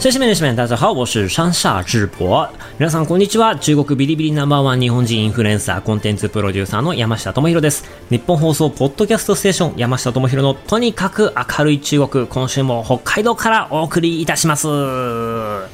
中国。谢谢妹妹们，大家好，我是山下智博。皆さんこんにちは。中国ビリビリナンバーワン日本人インフルエンサーコンテンツプロデューサーの山下智博です。日本放送ポッドキャストステーション山下智博のとにかく明るい中国、今週も北海道からお送りいたします。は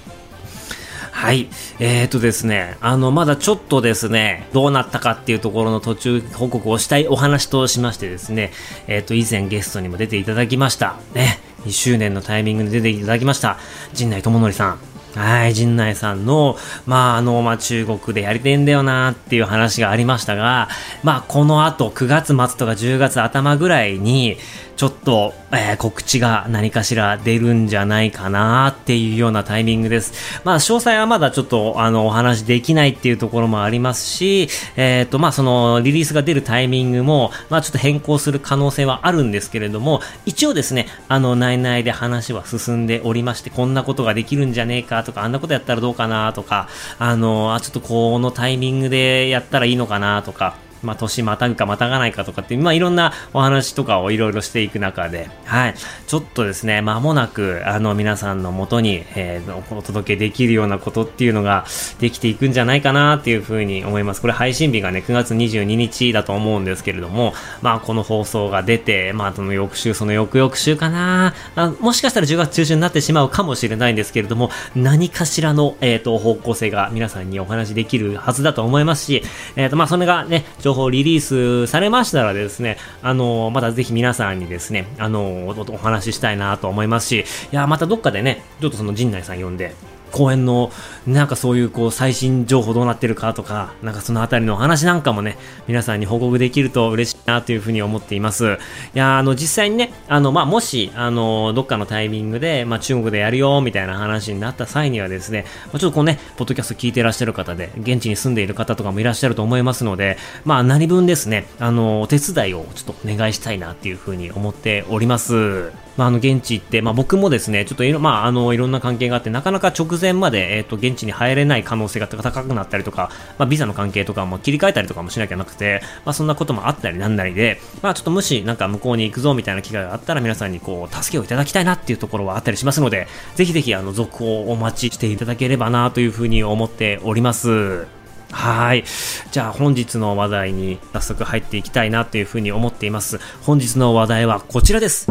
い。えーとですね、あの、まだちょっとですね、どうなったかっていうところの途中報告をしたいお話としましてですね、えーと、以前ゲストにも出ていただきました。ね。2周年のタイミングで出ていただきました、陣内智則さん。はい、陣内さんの、まあ、あの、まあ、中国でやりてんだよなっていう話がありましたが、まあ、この後、9月末とか10月頭ぐらいに、ちょっと、えー、告知が何かしら出るんじゃないかなっていうようなタイミングです。まあ、詳細はまだちょっと、あの、お話できないっていうところもありますし、えっ、ー、と、まあ、その、リリースが出るタイミングも、まあ、ちょっと変更する可能性はあるんですけれども、一応ですね、あの、内々で話は進んでおりまして、こんなことができるんじゃねえかとか、あんなことやったらどうかなとか、あの、あ、ちょっとこのタイミングでやったらいいのかなとか、まあ、年またぐかまたがないかとかって、まあ、いろんなお話とかをいろいろしていく中で、はい、ちょっとですね、間もなく、あの、皆さんのもとに、えー、お届けできるようなことっていうのができていくんじゃないかなっていうふうに思います。これ配信日がね、9月22日だと思うんですけれども、まあ、この放送が出て、まあ、その翌週、その翌々週かなあもしかしたら10月中旬になってしまうかもしれないんですけれども、何かしらの、えっ、ー、と、方向性が皆さんにお話できるはずだと思いますし、えっ、ー、と、まあ、それがね、情報リリースされましたらですね、あの、またぜひ皆さんにですね、あの、お話ししたいなと思いますし、いや、またどっかでね、ちょっとその陣内さん呼んで、公演の、なんかそういうこう最新情報どうなってるかとか、なんかそのあたりのお話なんかもね、皆さんに報告できると嬉しいなというふうに思っています。いや、あの実際にね、あの、まあ、もし、あの、どっかのタイミングで、まあ、中国でやるよ、みたいな話になった際にはですね、まあ、ちょっとこうね、ポッドキャスト聞いていらっしゃる方で、現地に住んでいる方とかもいらっしゃると思いますので、まあ、何分ですね、あの、お手伝いをちょっとお願いしたいなっていうふうに思っております。まあ、あの、現地行って、まあ、僕もですね、ちょっといろ、まあ、あの、いろんな関係があって、なかなか直前まで、え、ー、と、現地に入れない可能性が高くなったりとか、まあ、ビザの関係とかも切り替えたりとかもしなきゃなくて、まあ、そんなこともあったりなんなりで、まあ、ちょっともし、なんか向こうに行くぞみたいな機会があったら、皆さんにこう、助けをいただきたいなっていうところはあったりしますので、ぜひぜひ、あの、続報をお待ちしていただければなというふうに思っております。はい。じゃあ本日の話題に早速入っていきたいなというふうに思っています。本日の話題はこちらです。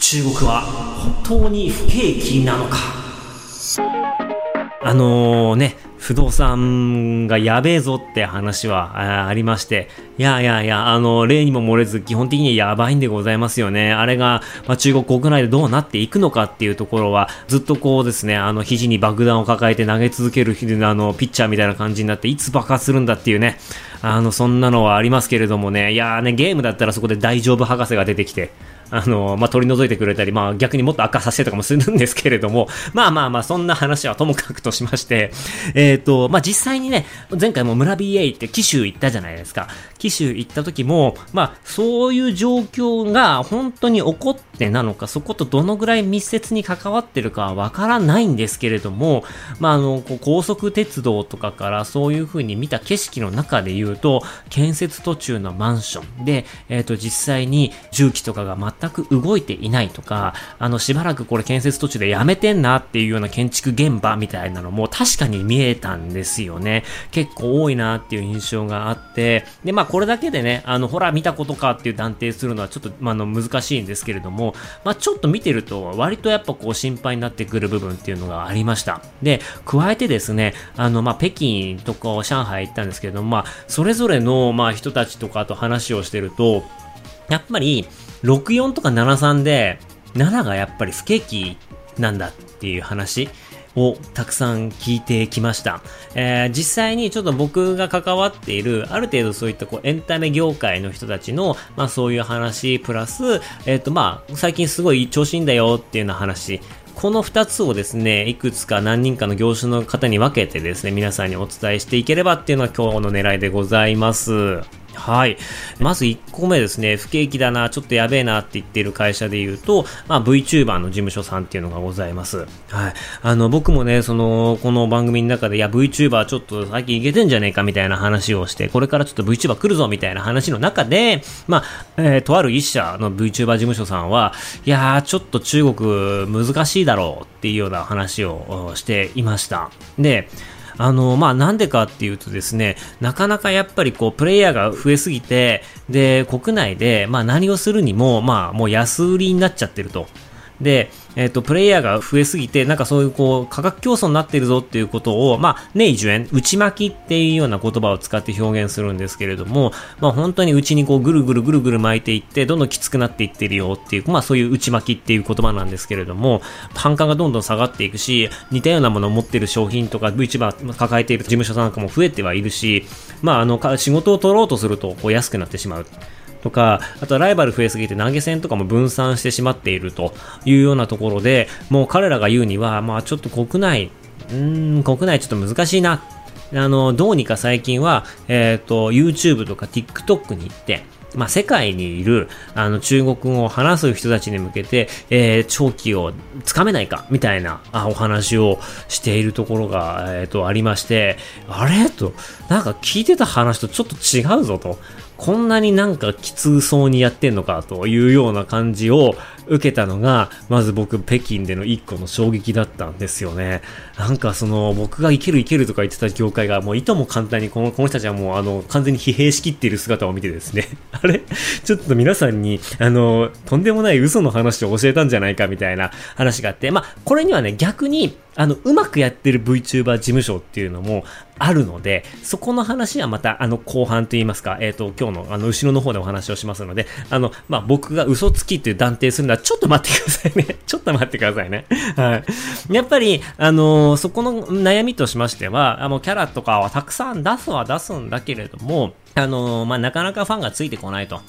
中国は本当に不景気なのか？あのー、ね、不動産がやべえぞって話はありまして、いやいやいや、あの、例にも漏れず、基本的にはやばいんでございますよね。あれが、まあ、中国国内でどうなっていくのかっていうところは、ずっとこうですね、あの、肘に爆弾を抱えて投げ続ける、あの、ピッチャーみたいな感じになって、いつ爆発するんだっていうね、あの、そんなのはありますけれどもね、いやーね、ゲームだったらそこで大丈夫博士が出てきて、あの、まあ、取り除いてくれたり、まあ、逆にもっと悪化させてとかもするんですけれども、まあまあまあ、そんな話はともかくとしまして、えっ、ー、と、まあ、実際にね、前回も村 BA って紀州行ったじゃないですか。紀州行った時も、まあ、そういう状況が本当に起こってなのか、そことどのぐらい密接に関わってるかはわからないんですけれども、まあ、あの、こう高速鉄道とかからそういう風に見た景色の中で言うと、建設途中のマンションで、えっ、ー、と、実際に重機とかが全く動いていないとか、あの、しばらくこれ建設途中でやめてんなっていうような建築現場みたいなのも確かに見えたんですよね。結構多いなっていう印象があって、で、まあこれこれだけでね、あの、ほら見たことかっていう断定するのはちょっと、まあ、の、難しいんですけれども、まあちょっと見てると割とやっぱこう心配になってくる部分っていうのがありました。で、加えてですね、あの、まあ北京とか上海行ったんですけれども、まあそれぞれの、ま人たちとかと話をしてると、やっぱり、64とか73で、7がやっぱり不景気なんだっていう話をたくさん聞いてきました。えー、実際にちょっと僕が関わっている、ある程度そういったこうエンタメ業界の人たちの、まあそういう話、プラス、えっ、ー、とまあ、最近すごい調子いいんだよっていうような話、この2つをですね、いくつか何人かの業種の方に分けてですね、皆さんにお伝えしていければっていうのは今日の狙いでございます。はい。まず1個目ですね、不景気だな、ちょっとやべえなって言ってる会社で言うと、まあ VTuber の事務所さんっていうのがございます。はい。あの、僕もね、その、この番組の中で、いや、VTuber ちょっと最近いけてんじゃねえかみたいな話をして、これからちょっと VTuber 来るぞみたいな話の中で、まあ、えー、とある一社の VTuber 事務所さんは、いやー、ちょっと中国難しいだろうっていうような話をしていました。で、あの、まあ、なんでかっていうとですね、なかなかやっぱりこう、プレイヤーが増えすぎて、で、国内で、まあ、何をするにも、まあ、もう安売りになっちゃってると。で、えっ、ー、と、プレイヤーが増えすぎて、なんかそういうこう、価格競争になってるぞっていうことを、まあ、ネイジュエン、内巻きっていうような言葉を使って表現するんですけれども、まあ本当に内にこう、ぐるぐるぐるぐる巻いていって、どんどんきつくなっていってるよっていう、まあそういう内巻きっていう言葉なんですけれども、単価がどんどん下がっていくし、似たようなものを持ってる商品とか、VTuber 抱えている事務所さんなんかも増えてはいるし、まああの、仕事を取ろうとすると、こう、安くなってしまう。とか、あとはライバル増えすぎて投げ銭とかも分散してしまっているというようなところで、もう彼らが言うには、まあちょっと国内、うーん、国内ちょっと難しいな。あの、どうにか最近は、えっ、ー、と、YouTube とか TikTok に行って、まあ、世界にいる、あの、中国語を話す人たちに向けて、えー、長期をつかめないか、みたいな、あ、お話をしているところが、えっ、ー、と、ありまして、あれ？と、なんか聞いてた話とちょっと違うぞと。こんなになんかきつそうにやってんのかというような感じを受けたのが、まず僕、北京での一個の衝撃だったんですよね。なんかその、僕がいけるいけるとか言ってた業界が、もういとも簡単にこの、この人たちはもうあの、完全に疲弊しきっている姿を見てですね、あれ？ちょっと皆さんに、あの、とんでもない嘘の話を教えたんじゃないかみたいな話があって、まあ、これにはね、逆に、あの、うまくやってる VTuber 事務所っていうのもあるので、そこの話はまた、あの、後半といいますか、えっ、ー、と、今日の、あの、後ろの方でお話をしますので、あの、まあ、僕が嘘つきっていう断定するのは、ちょっと待ってくださいね。ちょっと待ってくださいね。はい。やっぱり、あのー、そこの悩みとしましては、あの、キャラとかはたくさん出すは出すんだけれども、あのー、まあ、なかなかファンがついてこないと。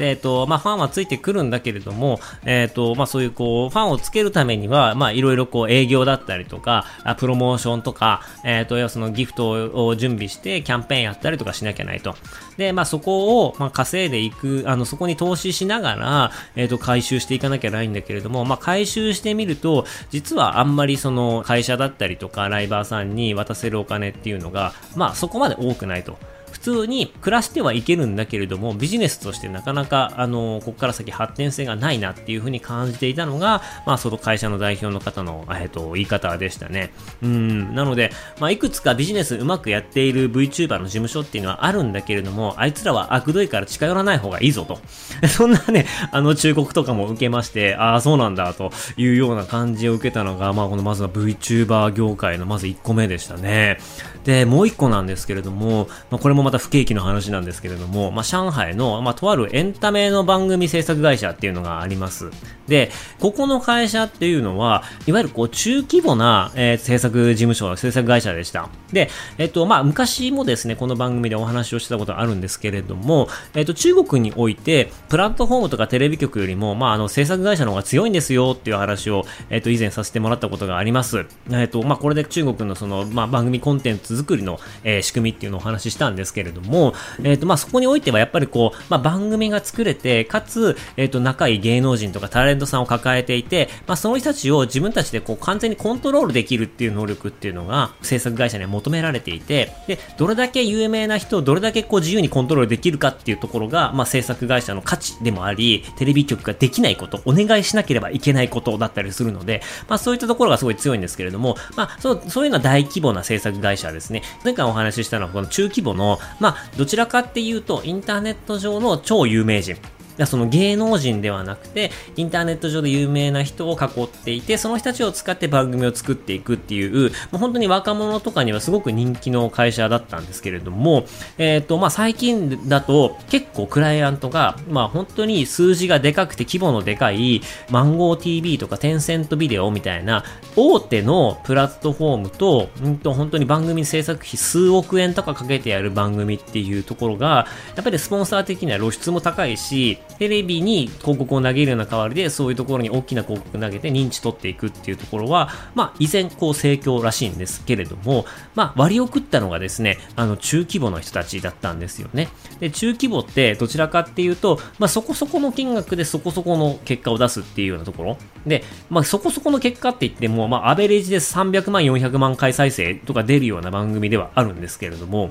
で、えっと、まあ、ファンはついてくるんだけれども、えっと、まあ、そういうこう、ファンをつけるためには、まあ、いろいろこう、営業だったりとか、プロモーションとか、えっと、要はそのギフトを準備してキャンペーンやったりとかしなきゃないと。で、まあ、そこを、まあ、稼いでいく、あの、そこに投資しながら、えっと、回収していかなきゃないんだけれども、まあ、回収してみると、実はあんまりその、会社だったりとか、ライバーさんに渡せるお金っていうのが、まあ、そこまで多くないと。普通に暮らしてはいけるんだけれども、ビジネスとしてなかなか、あの、ここから先発展性がないなっていうふうに感じていたのが、まあ、その会社の代表の方の、えっと、言い方でしたね。うん、なので、まあ、いくつかビジネスうまくやっている VTuber の事務所っていうのはあるんだけれども、あいつらは悪どいから近寄らない方がいいぞと。そんなね、あの忠告とかも受けまして、ああ、そうなんだというような感じを受けたのが、まあ、このまずは VTuber 業界のまず1個目でしたね。で、もう1個なんですけれども、まあ、これもまた不景気の話なんですけれども、まあ、上海の、まあ、とあるエンタメの番組制作会社っていうのがあります。で、ここの会社っていうのは、いわゆるこう中規模な、えー、制作事務所、制作会社でした。で、えっ、と、まあ、昔もですね、この番組でお話をしてたことあるんですけれども、えっ、と、中国において、プラットフォームとかテレビ局よりも、まあ、あの、制作会社の方が強いんですよっていう話を、えっ、と、以前させてもらったことがあります。えっ、と、まあ、これで中国のその、まあ、番組コンテンツ作りの、えー、仕組みっていうのをお話ししたんですけどけれども、えっ、と、まあ、そこにおいてはやっぱりこう、まあ、番組が作れて、かつ、えっ、と、仲いい芸能人とかタレントさんを抱えていて、まあ、その人たちを自分たちでこう、完全にコントロールできるっていう能力っていうのが、制作会社には求められていて、で、どれだけ有名な人をどれだけこう、自由にコントロールできるかっていうところが、まあ、制作会社の価値でもあり、テレビ局ができないこと、お願いしなければいけないことだったりするので、まあ、そういったところがすごい強いんですけれども、まあ、そう、そういうのは大規模な制作会社ですね。前回お話ししたのは、この中規模の、まあ、どちらかっていうと、インターネット上の超有名人。その芸能人ではなくて、インターネット上で有名な人を囲っていて、その人たちを使って番組を作っていくっていう、もう本当に若者とかにはすごく人気の会社だったんですけれども、えっ、ー、と、まあ、最近だと結構クライアントが、まあ、本当に数字がでかくて規模のでかい、マンゴー TV とかテンセントビデオみたいな、大手のプラットフォームと、うんと、本当に番組制作費数億円とかかけてやる番組っていうところが、やっぱりスポンサー的には露出も高いし、テレビに広告を投げるような代わりで、そういうところに大きな広告投げて認知取っていくっていうところは、まあ、依然、こう、盛況らしいんですけれども、まあ、割を食ったのがですね、あの、中規模の人たちだったんですよね。で、中規模ってどちらかっていうと、まあ、そこそこの金額でそこそこの結果を出すっていうようなところ。で、まあ、そこそこの結果って言っても、まあ、アベレージで300万、400万回再生とか出るような番組ではあるんですけれども、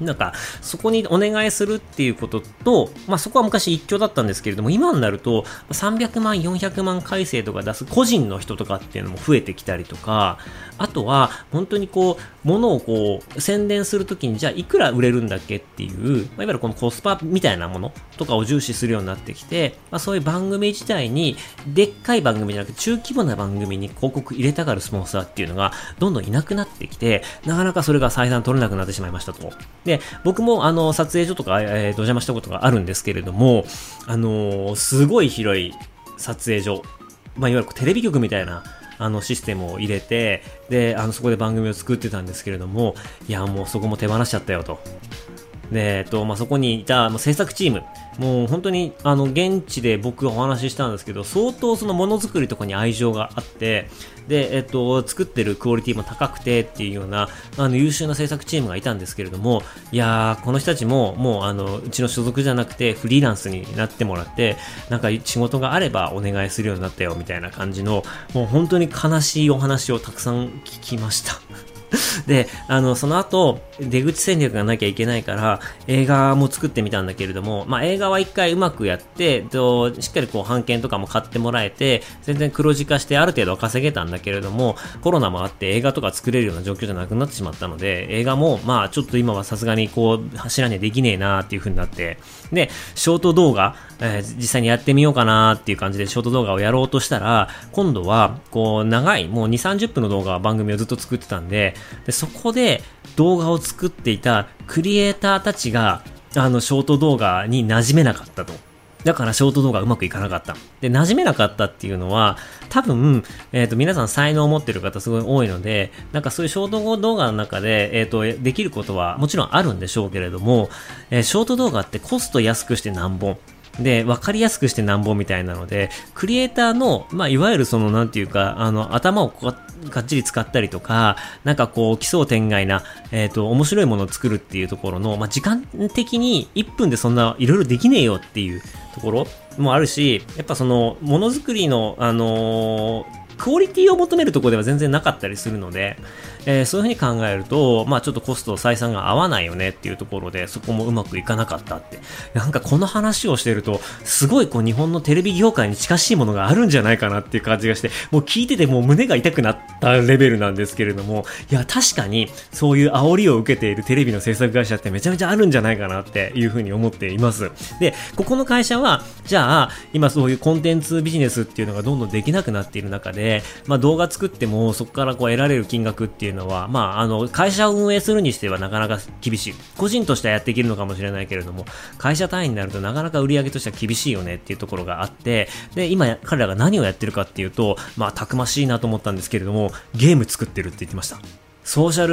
なんか、そこにお願いするっていうことと、まあそこは昔一挙だったんですけれども、今になると、300万、400万回生とか出す個人の人とかっていうのも増えてきたりとか、あとは、本当にこう、物をこう、宣伝するときに、じゃあいくら売れるんだっけっていう、まあ、いわゆるこのコスパみたいなものとかを重視するようになってきて、まあそういう番組自体に、でっかい番組じゃなくて、中規模な番組に広告入れたがるスポンサーっていうのが、どんどんいなくなってきて、なかなかそれが採算取れなくなってしまいましたと。で、僕もあの、撮影所とか、えー、お邪魔したことがあるんですけれども、あのー、すごい広い撮影所、まあ、いわゆるテレビ局みたいな、あのシステムを入れて、で、あのそこで番組を作ってたんですけれども、いや、もうそこも手放しちゃったよと。で、えっと、まあ、そこにいた、もう制作チーム、もう本当に、あの、現地で僕がお話ししたんですけど、相当そのものづくりとかに愛情があって、で、えっと、作ってるクオリティも高くてっていうような、あの、優秀な制作チームがいたんですけれども、いやー、この人たちも、もう、あの、うちの所属じゃなくて、フリーランスになってもらって、なんか仕事があればお願いするようになったよ、みたいな感じの、もう本当に悲しいお話をたくさん聞きました。で、あの、その後、出口戦略がなきゃいけないから、映画も作ってみたんだけれども、まあ、映画は一回うまくやって、としっかりこう、版権とかも買ってもらえて、全然黒字化してある程度は稼げたんだけれども、コロナもあって映画とか作れるような状況じゃなくなってしまったので、映画も、まあ、ちょっと今はさすがにこう、柱にできねえなーっていう風になって、で、ショート動画、えー、実際にやってみようかなっていう感じでショート動画をやろうとしたら、今度は、こう、長い、もう2、30分の動画、番組をずっと作ってたんで、でそこで動画を作っていたクリエイターたちが、あの、ショート動画に馴染めなかったと。だからショート動画うまくいかなかった。で、馴染めなかったっていうのは、多分、えっ、ー、と、皆さん才能を持ってる方すごい多いので、なんかそういうショート動画の中で、えっ、ー、と、できることはもちろんあるんでしょうけれども、えー、ショート動画ってコスト安くして何本。で、わかりやすくしてなんぼみたいなので、クリエイターの、まあ、いわゆるその、なんていうか、あの、頭をがっちり使ったりとか、なんかこう、奇想天外な、えっ、ー、と、面白いものを作るっていうところの、まあ、時間的に1分でそんないろいろできねえよっていうところもあるし、やっぱその、ものづくりの、あのークオリティを求めるところでは全然なかったりするので、えー、そういうふうに考えると、まあちょっとコスト採算が合わないよねっていうところで、そこもうまくいかなかったって。なんかこの話をしてると、すごいこう日本のテレビ業界に近しいものがあるんじゃないかなっていう感じがして、もう聞いててもう胸が痛くなったレベルなんですけれども、いや確かにそういう煽りを受けているテレビの制作会社ってめちゃめちゃあるんじゃないかなっていうふうに思っています。で、ここの会社は、じゃあ、今そういうコンテンツビジネスっていうのがどんどんできなくなっている中で、でまあ動画作ってもそこからこう得られる金額っていうのは、まああの、会社を運営するにしてはなかなか厳しい。個人としてはやっていけるのかもしれないけれども、会社単位になるとなかなか売り上げとしては厳しいよねっていうところがあって、で、今彼らが何をやってるかっていうと、まあ、たくましいなと思ったんですけれども、ゲーム作ってるって言ってました。ソーシャ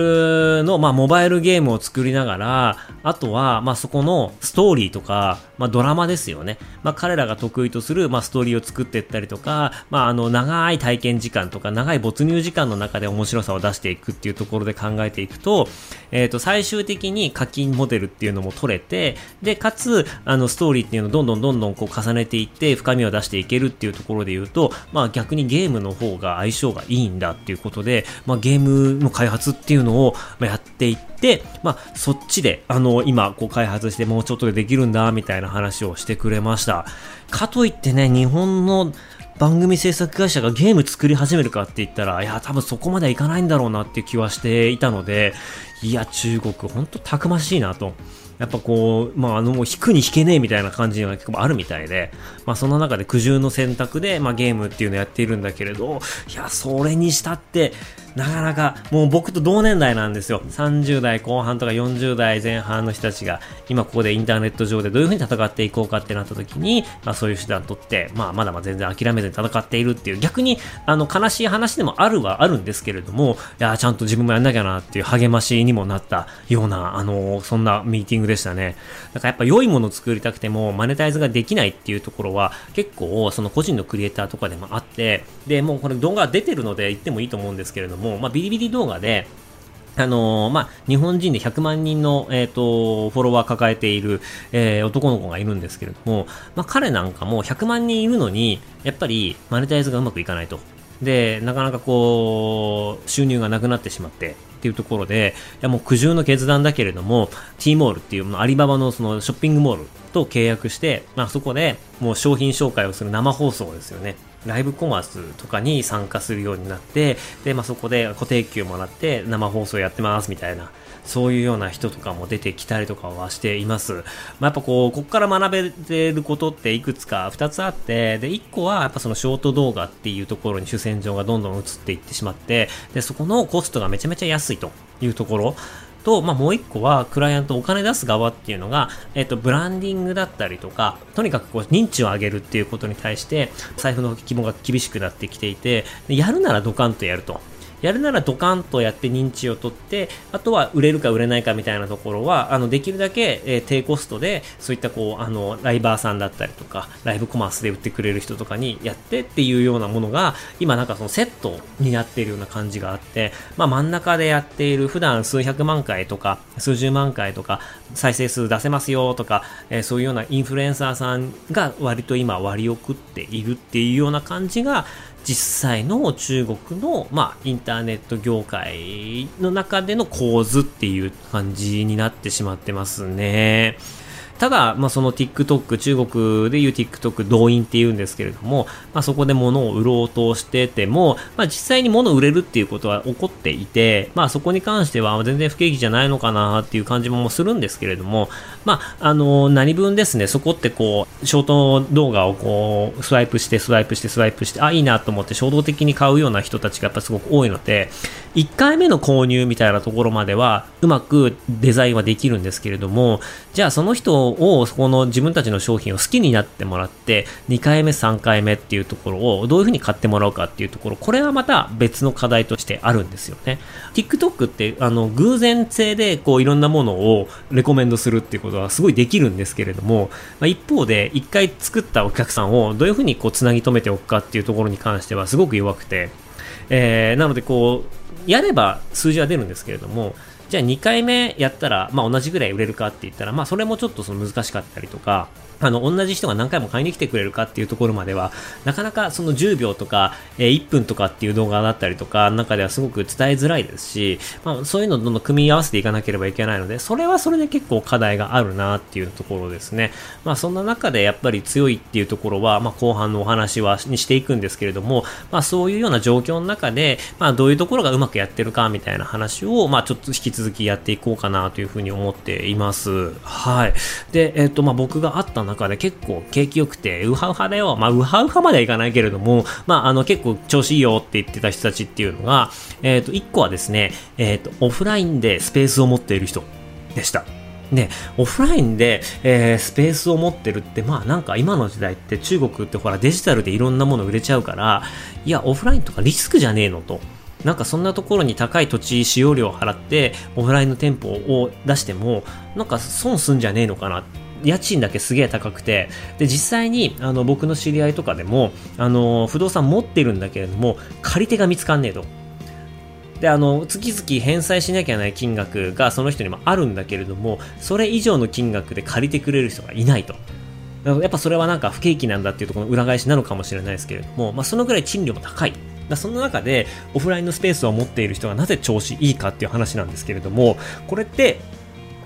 ルの、まあ、モバイルゲームを作りながら、あとは、まあ、そこのストーリーとか、まあ、ドラマですよね。まあ、彼らが得意とする、まあ、ストーリーを作っていったりとか、まあ、あの、長い体験時間とか、長い没入時間の中で面白さを出していくっていうところで考えていくと、えっ、ー、と、最終的に課金モデルっていうのも取れて、で、かつ、あの、ストーリーっていうのをどんどんどんどんこう重ねていって、深みを出していけるっていうところで言うと、まあ、逆にゲームの方が相性がいいんだっていうことで、まあ、ゲームの開発っていうのをやっていって、まあ、そっちで、あの、今、こう開発してもうちょっとでできるんだ、みたいな話をしてくれました。かといってね、日本の番組制作会社がゲーム作り始めるかって言ったら、いや、多分そこまではいかないんだろうなっていう気はしていたので、いや、中国、ほんとたくましいなと。やっぱこう、まあ、あの、引くに引けねえみたいな感じが結構あるみたいで、まあ、その中で苦渋の選択で、まあ、ゲームっていうのをやっているんだけれど、いや、それにしたって、なかなかもう僕と同年代なんですよ。30代後半とか40代前半の人たちが今ここでインターネット上でどういう風に戦っていこうかってなった時に、まあそういう手段を取って、まあまだまだ全然諦めずに戦っているっていう逆にあの悲しい話でもあるはあるんですけれども、いやちゃんと自分もやんなきゃなっていう励ましにもなったような、あのそんなミーティングでしたね。だからやっぱ良いものを作りたくてもマネタイズができないっていうところは結構その個人のクリエイターとかでもあって、で、もうこれ動画出てるので言ってもいいと思うんですけれども、まあビリビリ動画で、あのー、まあ、日本人で100万人の、えっ、ー、と、フォロワー抱えている、えー、男の子がいるんですけれども、まあ、彼なんかも100万人いるのに、やっぱりマネタイズがうまくいかないと。で、なかなかこう、収入がなくなってしまって、っていうところで、いやもう苦渋の決断だけれども、T モールっていうアリババのそのショッピングモールと契約して、まあそこでもう商品紹介をする生放送ですよね。ライブコマースとかに参加するようになって、で、まあそこで固定給もらって生放送やってますみたいなそういうような人とかも出てきたりとかはしています。まあ、やっぱこう、ここから学べてることっていくつか2つあって、で、1個はやっぱそのショート動画っていうところに主戦場がどんどん移っていってしまって、で、そこのコストがめちゃめちゃ安いというところ。と、まあ、もう一個は、クライアントお金出す側っていうのが、えっ、と、ブランディングだったりとか、とにかくこう、認知を上げるっていうことに対して、財布の規模が厳しくなってきていて、やるならドカンとやると。やるならドカンとやって認知を取って、あとは売れるか売れないかみたいなところは、あの、できるだけ、えー、低コストで、そういったこう、あの、ライバーさんだったりとか、ライブコマースで売ってくれる人とかにやってっていうようなものが、今なんかそのセットになっているような感じがあって、まあ真ん中でやっている普段数百万回とか、数十万回とか、再生数出せますよとか、えー、そういうようなインフルエンサーさんが割と今割り送っているっていうような感じが、実際の中国の、まあ、インターネット業界の中での構図っていう感じになってしまってますね。ただ、まあ、その TikTok、中国でいう TikTok 動員っていうんですけれども、まあ、そこで物を売ろうとしてても、まあ、実際に物を売れるっていうことは起こっていて、まあ、そこに関しては全然不景気じゃないのかなっていう感じもするんですけれども、まあ、あの、何分ですね、そこってこう、ショート動画をこう、スワイプして、スワイプして、スワイプして、あ、いいなと思って衝動的に買うような人たちがやっぱすごく多いので、1回目の購入みたいなところまでは、うまくデザインはできるんですけれども、じゃあその人を、そこの自分たちの商品を好きになってもらって、2回目、3回目っていうところをどういうふうに買ってもらうかっていうところ、これはまた別の課題としてあるんですよね。TikTok って、あの、偶然性で、こう、いろんなものをレコメンドするっていうことはすごいできるんですけれども、まあ、一方で、1回作ったお客さんをどういうふうにこう、つなぎ止めておくかっていうところに関してはすごく弱くて、えー、なのでこう、やれば数字は出るんですけれども、じゃあ2回目やったら、まあ、同じぐらい売れるかって言ったら、まあ、それもちょっとその難しかったりとか、あの、同じ人が何回も買いに来てくれるかっていうところまでは、なかなかその10秒とか、えー、1分とかっていう動画だったりとか、中ではすごく伝えづらいですし、まあ、そういうのをどんどん組み合わせていかなければいけないので、それはそれで結構課題があるなっていうところですね。まあ、そんな中でやっぱり強いっていうところは、まあ、後半のお話は、にしていくんですけれども、まあ、そういうような状況の中で、まあ、どういうところがうまくやってるかみたいな話を、まあ、ちょっと引き続きやっていこうかなというふうに思っています。はい。で、えっ、ー、と、まあ、僕があった中で結構景気良くて、ウハウハだよ。まあ、ウハウハまではいかないけれども、まあ、あの、結構調子いいよって言ってた人たちっていうのが、えっ、ー、と、1個はですね、えっ、ー、と、オフラインでスペースを持っている人でした。で、オフラインで、えー、スペースを持ってるって、まあなんか今の時代って中国ってほらデジタルでいろんなもの売れちゃうから、いや、オフラインとかリスクじゃねえのと。なんかそんなところに高い土地使用料を払ってオフラインの店舗を出しても、なんか損すんじゃねえのかな家賃だけすげえ高くて、で、実際に、あの、僕の知り合いとかでも、あの、不動産持ってるんだけれども、借り手が見つかんねえと。で、あの、月々返済しなきゃいけない金額がその人にもあるんだけれども、それ以上の金額で借りてくれる人がいないと。やっぱそれはなんか不景気なんだっていうところの裏返しなのかもしれないですけれども、まあ、そのぐらい賃料も高い。だその中でオフラインのスペースを持っている人がなぜ調子いいかっていう話なんですけれども、これって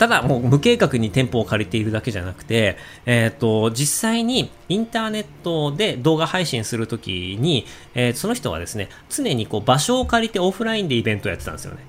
ただもう無計画に店舗を借りているだけじゃなくて、えっ、ー、と、実際にインターネットで動画配信するときに、えー、その人はですね、常にこう場所を借りてオフラインでイベントをやってたんですよね。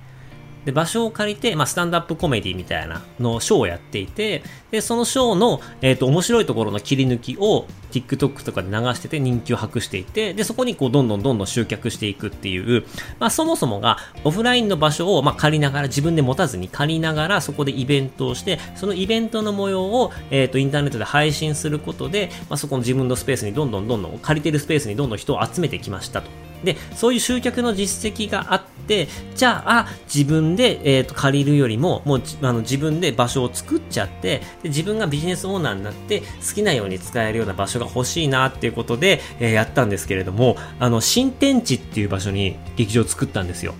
で、場所を借りて、まあ、スタンドアップコメディみたいなのショーをやっていて、で、そのショーの、えっ、と、面白いところの切り抜きを TikTok とかで流してて人気を博していて、で、そこにこう、どんどんどんどん集客していくっていう、まあ、そもそもが、オフラインの場所を、まあ、借りながら、自分で持たずに借りながら、そこでイベントをして、そのイベントの模様を、えっ、と、インターネットで配信することで、まあ、そこの自分のスペースにどんどんどんどん、借りてるスペースにどんどん人を集めてきましたと。で、そういう集客の実績があって、じゃあ、自分で、えーと、借りるよりも、もうあの自分で場所を作っちゃってで、自分がビジネスオーナーになって、好きなように使えるような場所が欲しいなっていうことで、えー、やったんですけれども、あの、新天地っていう場所に劇場を作ったんですよ。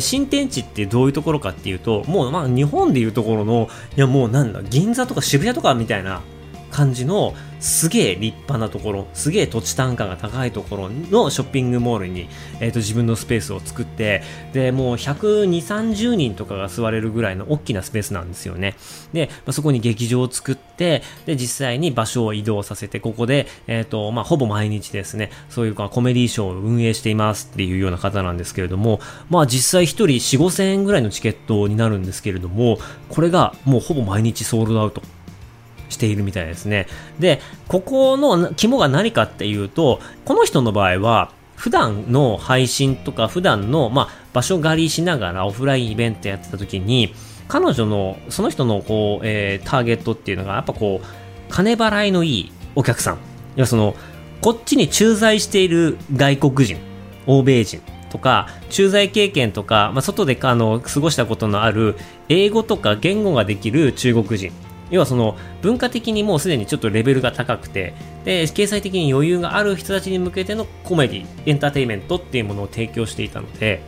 新天地ってどういうところかっていうと、もうまあ日本でいうところの、いやもうなんだ、銀座とか渋谷とかみたいな感じのすげえ立派なところ、すげえ土地単価が高いところのショッピングモールに、えー、と自分のスペースを作って、で、もう120、30人とかが座れるぐらいの大きなスペースなんですよね。で、まあ、そこに劇場を作って、で、実際に場所を移動させて、ここで、えっ、ー、と、まあ、ほぼ毎日ですね、そういうかコメディーショーを運営していますっていうような方なんですけれども、まあ、実際1人4、5千円ぐらいのチケットになるんですけれども、これがもうほぼ毎日ソールドアウト。しているみたいですね。で、ここの肝が何かっていうと、この人の場合は、普段の配信とか普段の、まあ、場所借りしながらオフラインイベントやってた時に、彼女の、その人のこう、えー、ターゲットっていうのが、やっぱこう、金払いのいいお客さん。いや、その、こっちに駐在している外国人、欧米人とか、駐在経験とか、まあ、外であの過ごしたことのある英語とか言語ができる中国人要はその文化的にもうすでにちょっとレベルが高くてで経済的に余裕がある人たちに向けてのコメディエンターテインメントっていうものを提供していたので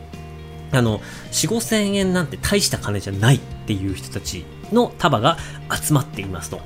あの4 5千円なんて大した金じゃないっていう人たちの束が集まっていますと。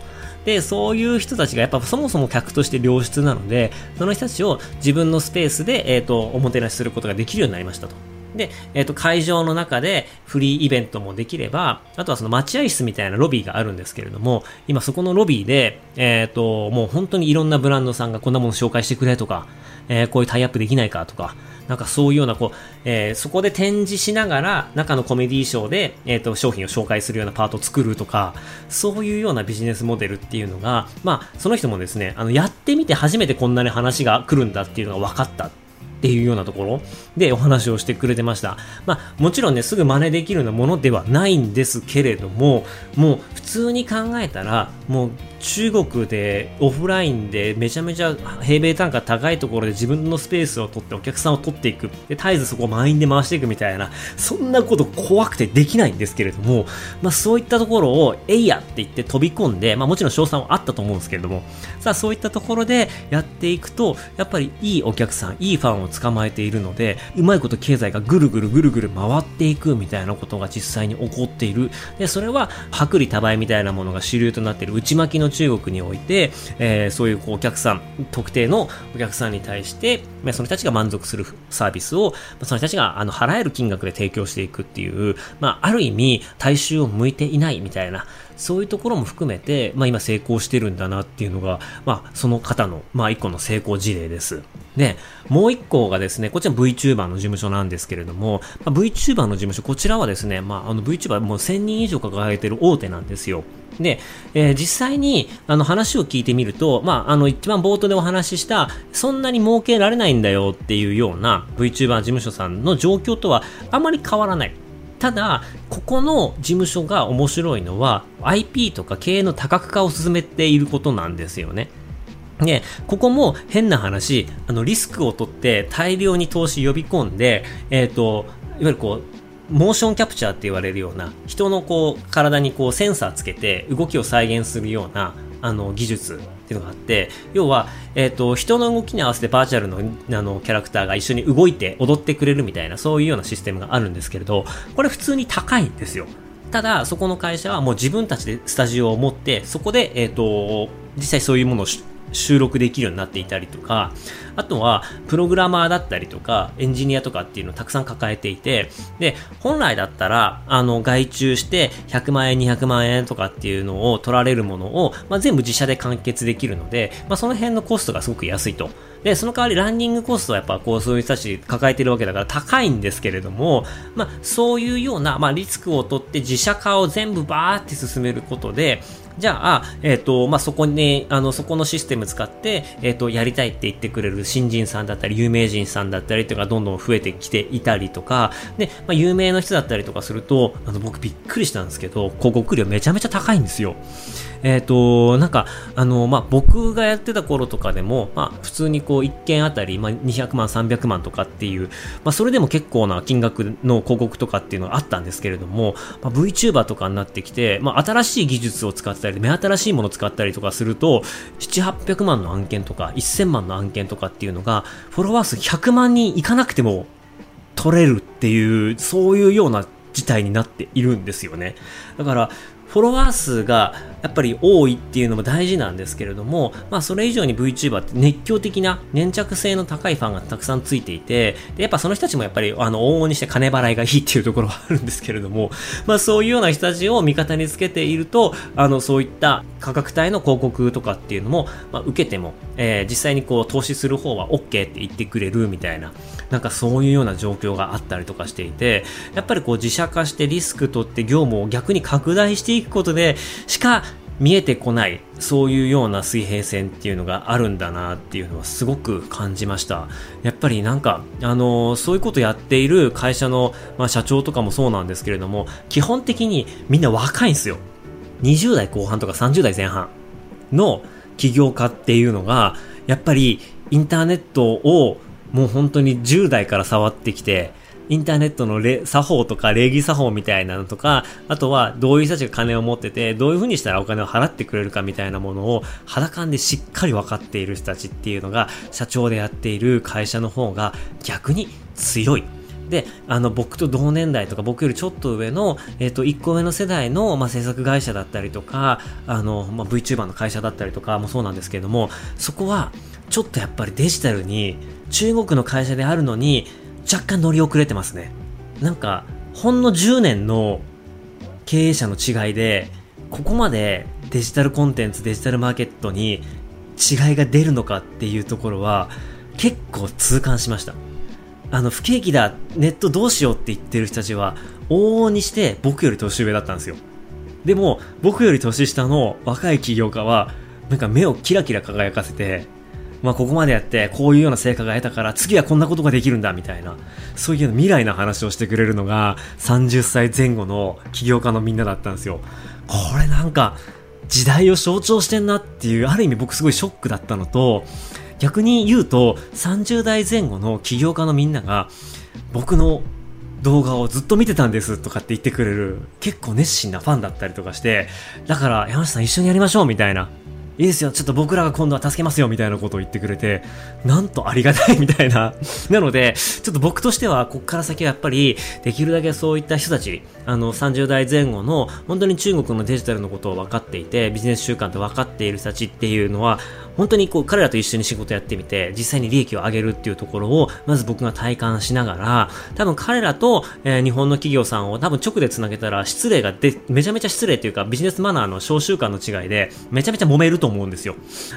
で、そういう人たちがやっぱそもそも客として良質なので、その人たちを自分のスペースで、えっ、ー、と、おもてなしすることができるようになりましたと。で、えっ、ー、と、会場の中でフリーイベントもできれば、あとはその待合室みたいなロビーがあるんですけれども、今そこのロビーで、えっ、ー、と、もう本当にいろんなブランドさんがこんなもの紹介してくれとか、えー、こういうタイアップできないかとか、なんかそういうような、こう、えー、そこで展示しながら、中のコメディーショーで、えっ、ー、と、商品を紹介するようなパートを作るとか、そういうようなビジネスモデルっていうのが、まあ、その人もですね、あの、やってみて初めてこんなに話が来るんだっていうのが分かったっていうようなところでお話をしてくれてました。まあ、もちろんね、すぐ真似できるようなものではないんですけれども、もう普通に考えたら、もう中国でオフラインでめちゃめちゃ平米単価高いところで自分のスペースを取ってお客さんを取っていく。で、絶えずそこを満員で回していくみたいな、そんなこと怖くてできないんですけれども、まあそういったところを、えいやって言って飛び込んで、まあもちろん賞賛はあったと思うんですけれども、さあそういったところでやっていくと、やっぱりいいお客さん、いいファンを捕まえているので、うまいこと経済がぐるぐるぐるぐる回っていくみたいなことが実際に起こっている。で、それは薄利多売みたいなものが主流となっている内巻きの中国において、えー、そういうこうお客さん、特定のお客さんに対して、まあ、その人たちが満足するサービスを、まあその人たちがあの払える金額で提供していくっていう、まあ、ある意味、大衆を向いていないみたいな、そういうところも含めて、まあ今成功してるんだなっていうのが、まあその方の、まあ一個の成功事例です。で、もう一個がですね、こちら VTuber の事務所なんですけれども、まあ、VTuber の事務所、こちらはですね、まああの VTuber もう1000人以上抱えてる大手なんですよ。で、えー、実際にあの話を聞いてみると、まあ、あの一番冒頭でお話しした、そんなに儲けられないんだよっていうような VTuber 事務所さんの状況とはあまり変わらない。ただ、ここの事務所が面白いのは IP とか経営の多角化を進めていることなんですよね。で、ここも変な話、あの、リスクを取って大量に投資呼び込んで、えっ、ー、と、いわゆるこう、モーションキャプチャーって言われるような、人のこう、体にこう、センサーつけて動きを再現するような、あの、技術っていうのがあって、要は、えっ、ー、と、人の動きに合わせてバーチャルのあのキャラクターが一緒に動いて踊ってくれるみたいな、そういうようなシステムがあるんですけれど、これ普通に高いんですよ。ただ、そこの会社はもう自分たちでスタジオを持って、そこで、えっ、ー、と、実際そういうものを収録できるようになっていたりとか、あとは、プログラマーだったりとか、エンジニアとかっていうのをたくさん抱えていて、で、本来だったら、あの、外注して100万円、200万円とかっていうのを取られるものを、まあ、全部自社で完結できるので、まあ、その辺のコストがすごく安いと。で、その代わりランニングコストはやっぱこうそういう人たち抱えてるわけだから高いんですけれども、まあそういうような、まあリスクを取って自社化を全部バーって進めることで、じゃあ、えっ、ー、と、まあ、そこに、ね、あの、そこのシステム使って、えっ、ー、と、やりたいって言ってくれる新人さんだったり、有名人さんだったりっていうのがどんどん増えてきていたりとか、で、まあ、有名な人だったりとかすると、あの、僕びっくりしたんですけど、広告料めちゃめちゃ高いんですよ。えっ、ー、と、なんか、あの、まあ、僕がやってた頃とかでも、まあ、普通にこう、1件あたり、まあ、200万、300万とかっていう、まあ、それでも結構な金額の広告とかっていうのがあったんですけれども、まあ、VTuber とかになってきて、まあ、新しい技術を使ったり、目新しいものを使ったりとかすると、7、800万の案件とか、1000万の案件とかっていうのが、フォロワー数100万人いかなくても取れるっていう、そういうような事態になっているんですよね。だから、フォロワー数がやっぱり多いっていうのも大事なんですけれども、まあそれ以上に VTuber って熱狂的な粘着性の高いファンがたくさんついていて、でやっぱその人たちもやっぱりあの往々にして金払いがいいっていうところはあるんですけれども、まあそういうような人たちを味方につけていると、あのそういった価格帯の広告とかっていうのも、まあ、受けても、えー、実際にこう投資する方は OK って言ってくれるみたいな、なんかそういうような状況があったりとかしていて、やっぱりこう自社化してリスク取って業務を逆に拡大していくことでしか見えてこない、そういうような水平線っていうのがあるんだなっていうのはすごく感じました。やっぱりなんか、あのー、そういうことやっている会社の、まあ、社長とかもそうなんですけれども、基本的にみんな若いんですよ。20代後半とか30代前半の起業家っていうのが、やっぱりインターネットをもう本当に10代から触ってきて、インターネットの作法とか礼儀作法みたいなのとか、あとはどういう人たちが金を持ってて、どういう風にしたらお金を払ってくれるかみたいなものを肌感でしっかり分かっている人たちっていうのが、社長でやっている会社の方が逆に強い。で、あの、僕と同年代とか、僕よりちょっと上の、えっ、ー、と、1個上の世代の、まあ、制作会社だったりとか、あの、まあ、VTuber の会社だったりとかもそうなんですけれども、そこは、ちょっとやっぱりデジタルに、中国の会社であるのに、若干乗り遅れてますね。なんか、ほんの10年の経営者の違いで、ここまでデジタルコンテンツ、デジタルマーケットに違いが出るのかっていうところは、結構痛感しました。あの、不景気だ、ネットどうしようって言ってる人たちは、往々にして僕より年上だったんですよ。でも、僕より年下の若い起業家は、なんか目をキラキラ輝かせて、まあ、ここまでやってこういうような成果が得たから次はこんなことができるんだみたいなそういう未来の話をしてくれるのが30歳前後の起業家のみんなだったんですよ。これなんか時代を象徴してんなっていうある意味僕すごいショックだったのと逆に言うと30代前後の起業家のみんなが僕の動画をずっと見てたんですとかって言ってくれる結構熱心なファンだったりとかしてだから山下さん一緒にやりましょうみたいないいですよ、ちょっと僕らが今度は助けますよ、みたいなことを言ってくれて、なんとありがたい みたいな。なので、ちょっと僕としては、こっから先はやっぱり、できるだけそういった人たち、あの、30代前後の、本当に中国のデジタルのことを分かっていて、ビジネス習慣って分かっている人たちっていうのは、本当にこう、彼らと一緒に仕事やってみて、実際に利益を上げるっていうところを、まず僕が体感しながら、多分彼らと、えー、日本の企業さんを多分直で繋げたら、失礼がで、めちゃめちゃ失礼っていうか、ビジネスマナーの小習慣の違いで、めちゃめちゃ揉めると思思うんですよ。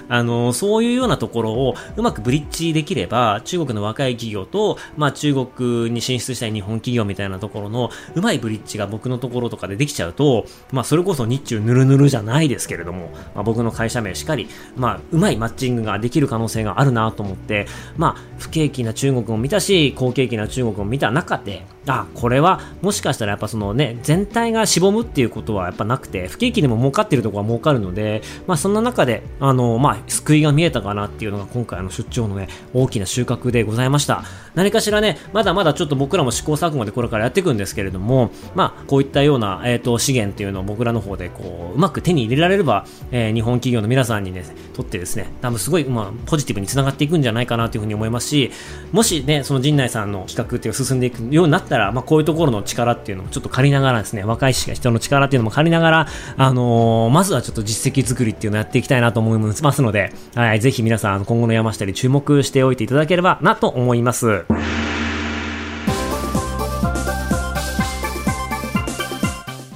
あの、そういうようなところを、うまくブリッジできれば、中国の若い企業と、まあ中国に進出したい日本企業みたいなところの、うまいブリッジが僕のところとかでできちゃうと、まあそれこそ日中ぬるぬるじゃないですけれども、まあ僕の会社名しっかり、まあうまいマッチングができる可能性があるなと思って、まあ、不景気な中国を見たし、好景気な中国を見た中で、あ、これはもしかしたらやっぱそのね、全体がしぼむっていうことはやっぱなくて、不景気でも儲かってるところは儲かるので、まあそんな中で、であの、まあ、救いが見えたかなっていうのが今回の出張のね、大きな収穫でございました。何かしらね、まだまだちょっと僕らも試行錯誤でこれからやっていくんですけれども、まあ、こういったような、えっ、ー、と、資源っていうのを僕らの方でこう、うまく手に入れられれば、えー、日本企業の皆さんにね、とってですね、多分すごい、まあ、ポジティブにつながっていくんじゃないかなというふうに思いますし、もしね、その陣内さんの企画っていうのが進んでいくようになったら、まあ、こういうところの力っていうのもちょっと借りながらですね、若い人の力っていうのも借りながら、あのー、まずはちょっと実績作りっていうのをやっていきたいなと思いますので、はい、ぜひ皆さん、今後の山下に注目しておいていただければなと思います。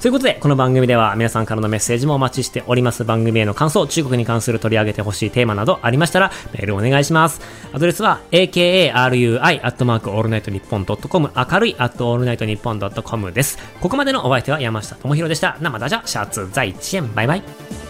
ということで、この番組では皆さんからのメッセージもお待ちしております。番組への感想、中国に関する取り上げてほしいテーマなどありましたら、メールお願いします。アドレスは、akarui、アットマーク、オールナイトニッポンドットコム、明るい、アットオールナイトニッポンドットコムです。ここまでのお相手は山下智博でした。生ダジャ、シャツ在地園、バイバイ。